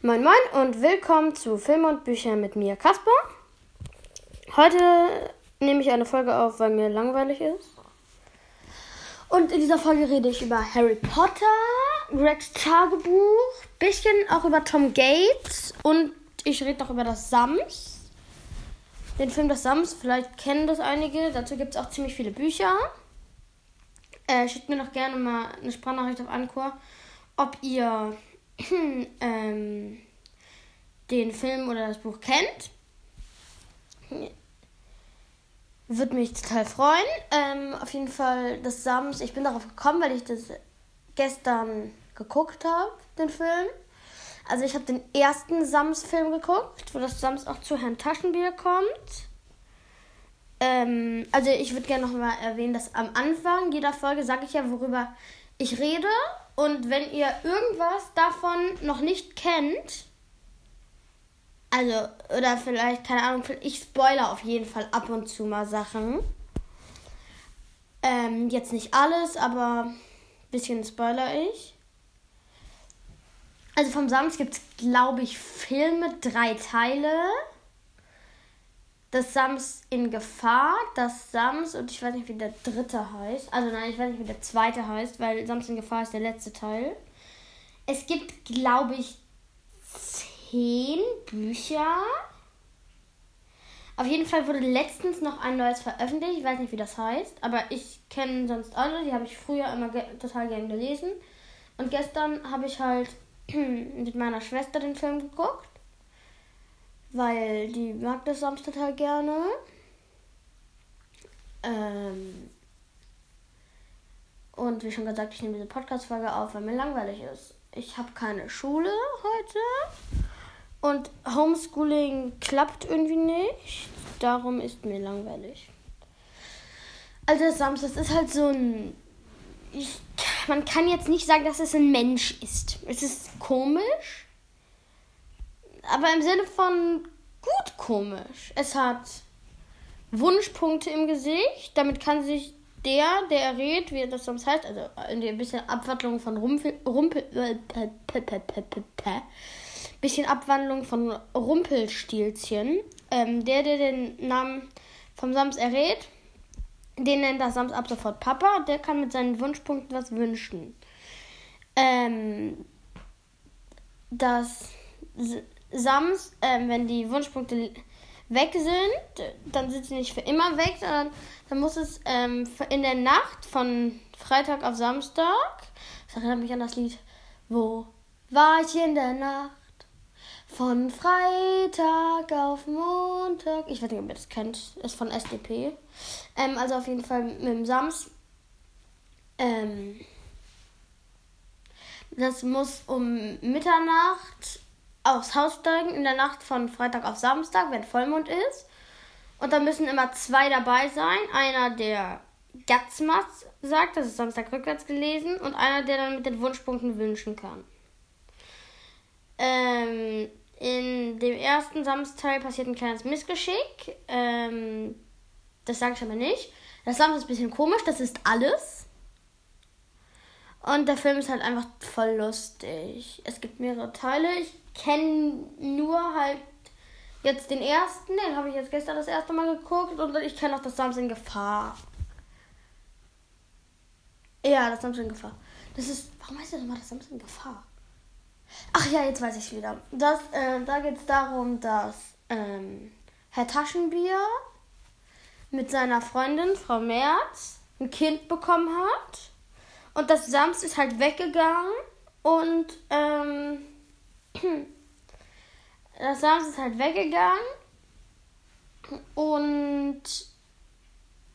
Moin Moin und willkommen zu Filme und Büchern mit mir, Kasper. Heute nehme ich eine Folge auf, weil mir langweilig ist. Und in dieser Folge rede ich über Harry Potter, Gregs Tagebuch, bisschen auch über Tom Gates und ich rede noch über das Sams. Den Film Das Sams, vielleicht kennen das einige. Dazu gibt es auch ziemlich viele Bücher. Äh, schickt mir noch gerne mal eine Sprachnachricht auf Anchor, ob ihr ähm, den Film oder das Buch kennt. Würde mich total freuen. Ähm, auf jeden Fall das Sams. Ich bin darauf gekommen, weil ich das gestern geguckt habe, den Film. Also ich habe den ersten Sams-Film geguckt, wo das Sams auch zu Herrn Taschenbier kommt. Ähm, also ich würde gerne nochmal erwähnen, dass am Anfang jeder Folge sage ich ja, worüber ich rede. Und wenn ihr irgendwas davon noch nicht kennt, also, oder vielleicht, keine Ahnung, ich spoiler auf jeden Fall ab und zu mal Sachen. Ähm, jetzt nicht alles, aber ein bisschen spoiler ich. Also vom Sams gibt es, glaube ich, Filme, drei Teile. Das Sams in Gefahr, das Sams und ich weiß nicht, wie der dritte heißt. Also nein, ich weiß nicht, wie der zweite heißt, weil Sams in Gefahr ist der letzte Teil. Es gibt, glaube ich, zehn Bücher. Auf jeden Fall wurde letztens noch ein neues veröffentlicht. Ich weiß nicht, wie das heißt, aber ich kenne sonst alle. Die habe ich früher immer ge total gern gelesen. Und gestern habe ich halt mit meiner Schwester den Film geguckt, weil die mag das sonst total gerne. Ähm und wie schon gesagt, ich nehme diese Podcast-Folge auf, weil mir langweilig ist. Ich habe keine Schule heute und Homeschooling klappt irgendwie nicht. Darum ist mir langweilig. Also das Samstag ist halt so ein. Ich, man kann jetzt nicht sagen, dass es ein Mensch ist. Es ist komisch. Aber im Sinne von gut komisch. Es hat Wunschpunkte im Gesicht. Damit kann sich der, der errät, wie das sonst heißt, also in der bisschen Abwandlung von Rumpel, Rumpel, äh, bisschen Abwandlung von Rumpelstilzchen. Ähm, der, der den Namen vom Sams errät, den nennt das Sams ab sofort Papa. Der kann mit seinen Wunschpunkten was wünschen. Ähm, das Sams, ähm, wenn die Wunschpunkte weg sind, dann sind sie nicht für immer weg, sondern dann muss es ähm, in der Nacht von Freitag auf Samstag, das erinnert mich an das Lied, wo war ich in der Nacht? Von Freitag auf Montag. Ich weiß nicht, ob ihr das kennt. Ist von SDP. Ähm, also auf jeden Fall mit dem Sams. Ähm, das muss um Mitternacht aufs Haus steigen. In der Nacht von Freitag auf Samstag, wenn Vollmond ist. Und da müssen immer zwei dabei sein. Einer, der Gatzmas sagt, das ist Samstag rückwärts gelesen. Und einer, der dann mit den Wunschpunkten wünschen kann. Ähm, in dem ersten Samstag passiert ein kleines Missgeschick. Ähm, das sage ich aber nicht. Das Samstag ist ein bisschen komisch, das ist alles. Und der Film ist halt einfach voll lustig. Es gibt mehrere Teile. Ich kenne nur halt jetzt den ersten, den habe ich jetzt gestern das erste Mal geguckt und ich kenne auch das Samstag in Gefahr. Ja, das Samstag in Gefahr. Das ist, warum heißt das immer das Samstag in Gefahr? Ach ja, jetzt weiß ich wieder. Das, äh, da geht es darum, dass ähm, Herr Taschenbier mit seiner Freundin Frau Merz ein Kind bekommen hat. Und das Sams ist halt weggegangen und ähm, das Sams ist halt weggegangen und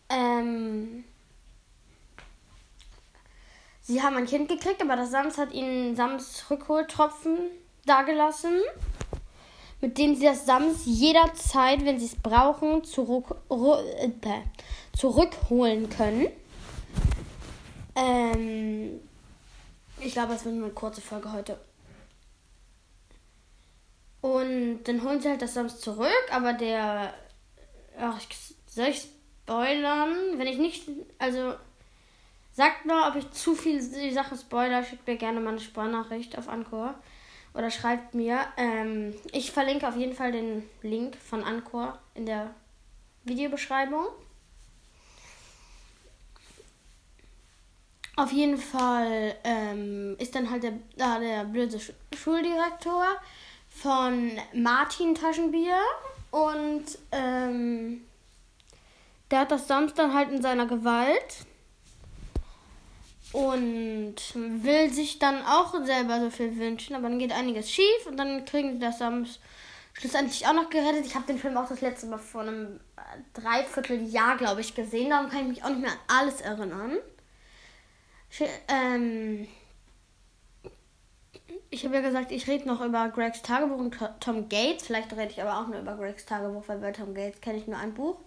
ähm, Sie haben ein Kind gekriegt, aber das Sams hat ihnen Sams Rückholtropfen dagelassen, mit denen sie das Sams jederzeit, wenn sie es brauchen, zurück, äh, zurückholen können. Ähm, ich glaube, es wird nur eine kurze Folge heute. Und dann holen sie halt das Sams zurück, aber der. Ach, soll ich spoilern? Wenn ich nicht. Also Sagt nur, ob ich zu viel die Sache spoiler, schickt mir gerne mal eine Sprachnachricht auf Anchor. oder schreibt mir. Ähm, ich verlinke auf jeden Fall den Link von Anchor in der Videobeschreibung. Auf jeden Fall ähm, ist dann halt der, da der blöde Schuldirektor von Martin Taschenbier und ähm, der hat das sonst dann halt in seiner Gewalt und will sich dann auch selber so viel wünschen, aber dann geht einiges schief und dann kriegen sie das am schlussendlich auch noch gerettet. Ich habe den Film auch das letzte Mal vor einem Dreivierteljahr, glaube ich, gesehen. Darum kann ich mich auch nicht mehr an alles erinnern. Ich, ähm, ich habe ja gesagt, ich rede noch über Gregs Tagebuch und Tom Gates. Vielleicht rede ich aber auch nur über Gregs Tagebuch, weil bei Tom Gates kenne ich nur ein Buch.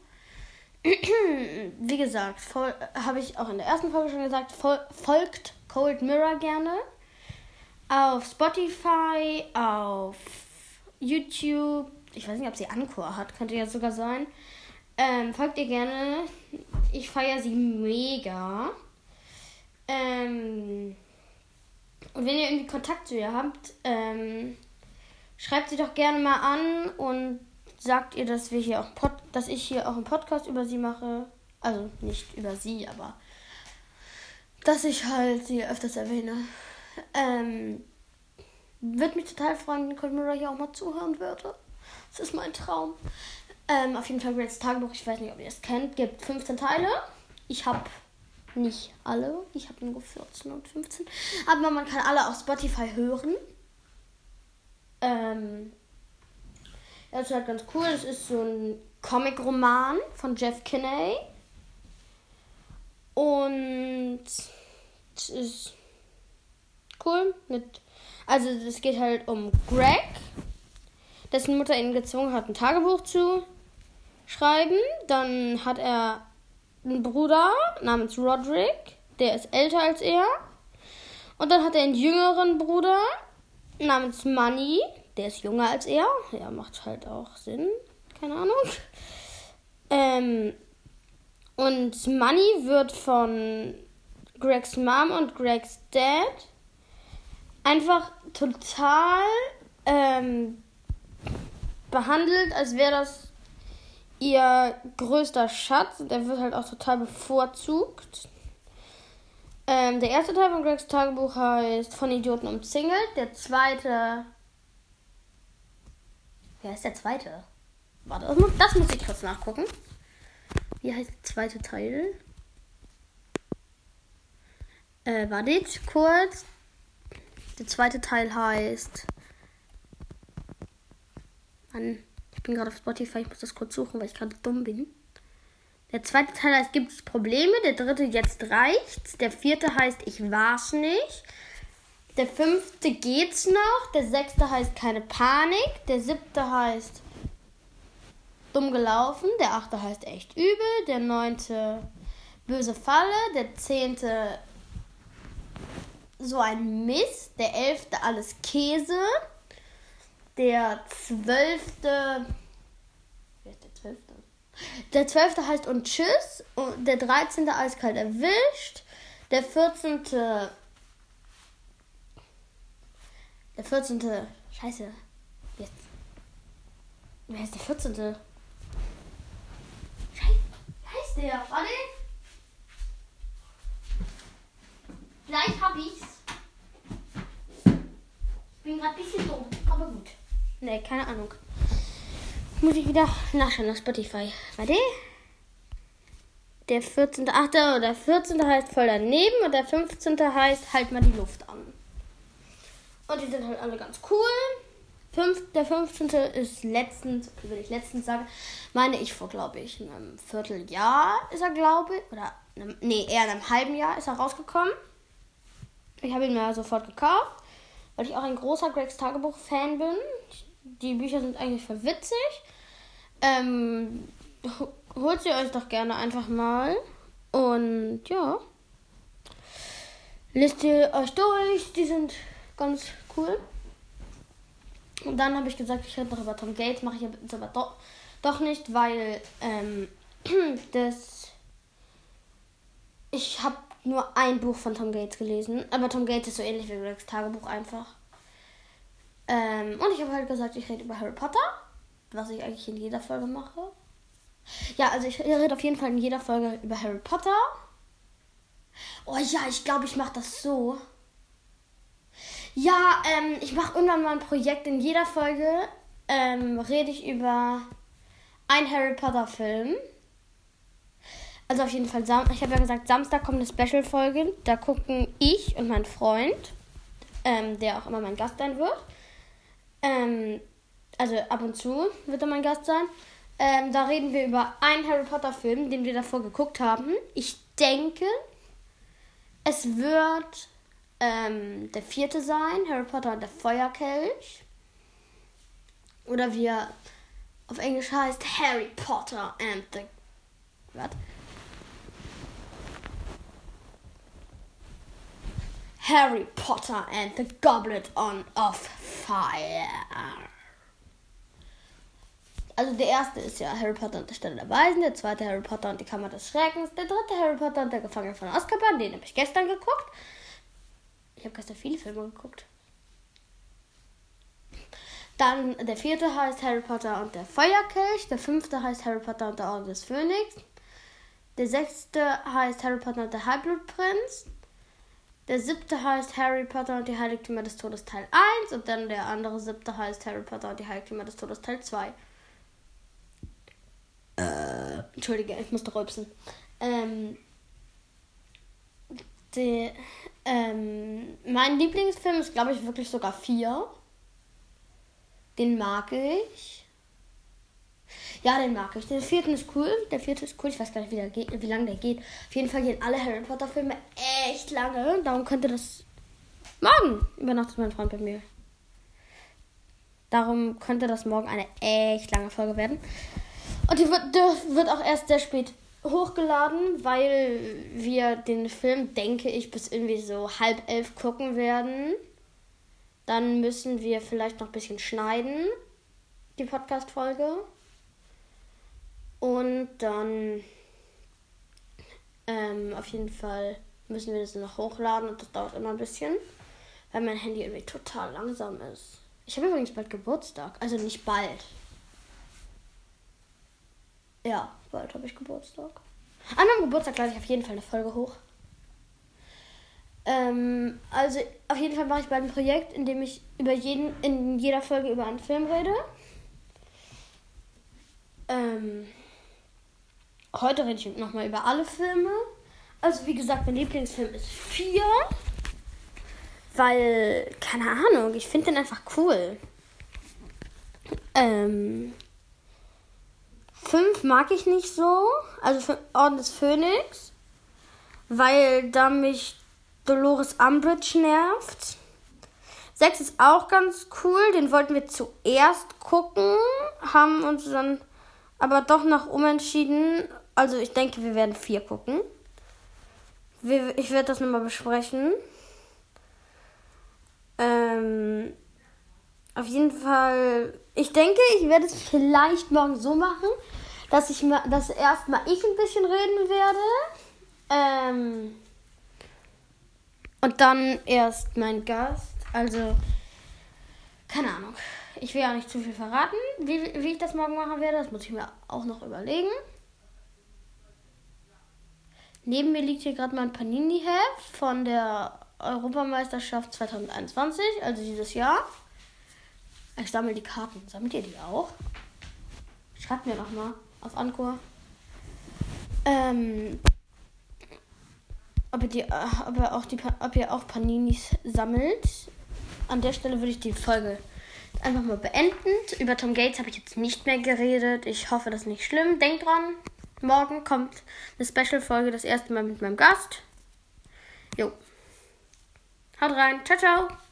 Wie gesagt, habe ich auch in der ersten Folge schon gesagt, fol folgt Cold Mirror gerne. Auf Spotify, auf YouTube. Ich weiß nicht, ob sie Anchor hat, könnte ja sogar sein. Ähm, folgt ihr gerne. Ich feiere sie mega. Ähm, und wenn ihr irgendwie Kontakt zu ihr habt, ähm, schreibt sie doch gerne mal an und sagt ihr, dass wir hier auch Pod dass ich hier auch einen Podcast über sie mache. Also nicht über sie, aber dass ich halt sie öfters erwähne. Ähm, würde mich total freuen, wenn Colmira hier auch mal zuhören würde. Das ist mein Traum. Ähm, auf jeden Fall Greats Tagebuch, ich weiß nicht, ob ihr es kennt, gibt 15 Teile. Ich habe nicht alle, ich habe nur 14 und 15. Aber man kann alle auf Spotify hören. Ähm, das ist halt ganz cool. Das ist so ein Comic-Roman von Jeff Kinney. Und es ist cool. Mit, also es geht halt um Greg, dessen Mutter ihn gezwungen hat, ein Tagebuch zu schreiben. Dann hat er einen Bruder namens Roderick, der ist älter als er. Und dann hat er einen jüngeren Bruder namens Money, der ist jünger als er. Ja, macht halt auch Sinn. Keine Ahnung. Ähm, und Money wird von Gregs Mom und Gregs Dad einfach total ähm, behandelt, als wäre das ihr größter Schatz. Und er wird halt auch total bevorzugt. Ähm, der erste Teil von Gregs Tagebuch heißt Von Idioten umzingelt. Der zweite Wer ist der zweite? Warte, das muss, das muss ich kurz nachgucken. Wie heißt der zweite Teil? Äh, wartet kurz. Der zweite Teil heißt. Mann, bin gerade auf Spotify, ich muss das kurz suchen, weil ich gerade dumm bin. Der zweite Teil heißt Gibt es Probleme? Der dritte Jetzt reicht's. Der vierte heißt Ich war's nicht. Der fünfte geht's noch. Der sechste heißt keine Panik. Der siebte heißt dumm gelaufen. Der achte heißt echt übel. Der neunte böse Falle. Der zehnte so ein Mist. Der elfte alles Käse. Der zwölfte. Wer ist der zwölfte? Der zwölfte heißt und tschüss. Und der dreizehnte eiskalt erwischt. Der vierzehnte der 14. Scheiße. Jetzt. Wer ist der 14. Scheiße. Wer heißt der? Warte. Gleich hab ich's. Ich bin gerade ein bisschen dumm, aber gut. Ne, keine Ahnung. Muss ich wieder nachschauen auf Spotify. Warte. Der 14.8. oder 14. heißt voll daneben und der 15. heißt halt mal die Luft an. Und die sind halt alle ganz cool. Fünf, der 15. ist letztens, wenn ich letztens sage, meine ich vor, glaube ich, einem Vierteljahr ist er, glaube ich, oder, einem, nee, eher einem halben Jahr ist er rausgekommen. Ich habe ihn mir sofort gekauft, weil ich auch ein großer Gregs Tagebuch-Fan bin. Die Bücher sind eigentlich voll witzig. Ähm, holt sie euch doch gerne einfach mal. Und ja. Lest ihr euch durch. Die sind ganz cool. Und dann habe ich gesagt, ich rede noch über Tom Gates, mache ich jetzt aber doch, doch nicht, weil ähm, das. Ich habe nur ein Buch von Tom Gates gelesen, aber Tom Gates ist so ähnlich wie Gregs Tagebuch einfach. Ähm, und ich habe halt gesagt, ich rede über Harry Potter, was ich eigentlich in jeder Folge mache. Ja, also ich rede auf jeden Fall in jeder Folge über Harry Potter. Oh ja, ich glaube, ich mache das so. Ja, ähm, ich mache irgendwann mal ein Projekt. In jeder Folge ähm, rede ich über einen Harry Potter Film. Also auf jeden Fall, ich habe ja gesagt, Samstag kommt eine Special-Folge. Da gucken ich und mein Freund, ähm, der auch immer mein Gast sein wird. Ähm, also ab und zu wird er mein Gast sein. Ähm, da reden wir über einen Harry Potter Film, den wir davor geguckt haben. Ich denke, es wird ähm, der vierte sein, Harry Potter und der Feuerkelch. Oder wie er auf Englisch heißt, Harry Potter and the. Was? Harry Potter and the Goblet on of Fire. Also der erste ist ja Harry Potter und der Stelle der Weisen, der zweite Harry Potter und die Kammer des Schreckens, der dritte Harry Potter und der Gefangene von Azkaban, den habe ich gestern geguckt. Ich habe gestern viele Filme geguckt. Dann der vierte heißt Harry Potter und der Feuerkelch, der fünfte heißt Harry Potter und der Orden des Phönix, der sechste heißt Harry Potter und der Halbblutprinz, der siebte heißt Harry Potter und die Heiligtümer des Todes Teil 1 und dann der andere siebte heißt Harry Potter und die Heiligtümer des Todes Teil 2. Äh, Entschuldige, ich musste rülpsen. Ähm, die, ähm, mein Lieblingsfilm ist, glaube ich, wirklich sogar vier. Den mag ich. Ja, den mag ich. Der vierte ist cool. Der vierte ist cool. Ich weiß gar nicht, wie, wie lange der geht. Auf jeden Fall gehen alle Harry Potter Filme echt lange. Darum könnte das morgen übernachtet mein Freund bei mir. Darum könnte das morgen eine echt lange Folge werden. Und die wird, die wird auch erst sehr spät hochgeladen, weil wir den Film, denke ich, bis irgendwie so halb elf gucken werden. Dann müssen wir vielleicht noch ein bisschen schneiden, die Podcast-Folge. Und dann ähm, auf jeden Fall müssen wir das noch hochladen und das dauert immer ein bisschen, weil mein Handy irgendwie total langsam ist. Ich habe übrigens bald Geburtstag, also nicht bald. Ja, bald habe ich Geburtstag. An meinem Geburtstag lade ich auf jeden Fall eine Folge hoch. Ähm, also auf jeden Fall mache ich bald ein Projekt, in dem ich über jeden, in jeder Folge über einen Film rede. Ähm, heute rede ich nochmal über alle Filme. Also wie gesagt, mein Lieblingsfilm ist 4. Weil, keine Ahnung, ich finde den einfach cool. Ähm, 5 mag ich nicht so. Also Orden des Phönix. Weil da mich Dolores Umbridge nervt. 6 ist auch ganz cool. Den wollten wir zuerst gucken. Haben uns dann aber doch noch umentschieden. Also ich denke, wir werden 4 gucken. Ich werde das nochmal besprechen. Ähm, auf jeden Fall, ich denke, ich werde es vielleicht morgen so machen, dass ich mal, dass erstmal ich ein bisschen reden werde. Ähm, und dann erst mein Gast. Also, keine Ahnung. Ich will ja nicht zu viel verraten, wie, wie ich das morgen machen werde. Das muss ich mir auch noch überlegen. Neben mir liegt hier gerade mein Panini-Heft von der Europameisterschaft 2021, also dieses Jahr. Ich sammle die Karten. Sammelt ihr die auch? Schreibt mir doch mal auf Anchor. Ähm, ob ihr, die, äh, ob, ihr auch die, ob ihr auch Paninis sammelt. An der Stelle würde ich die Folge einfach mal beenden. Über Tom Gates habe ich jetzt nicht mehr geredet. Ich hoffe, das ist nicht schlimm. Denkt dran, morgen kommt eine Special-Folge, das erste Mal mit meinem Gast. Jo. Haut rein. Ciao, ciao.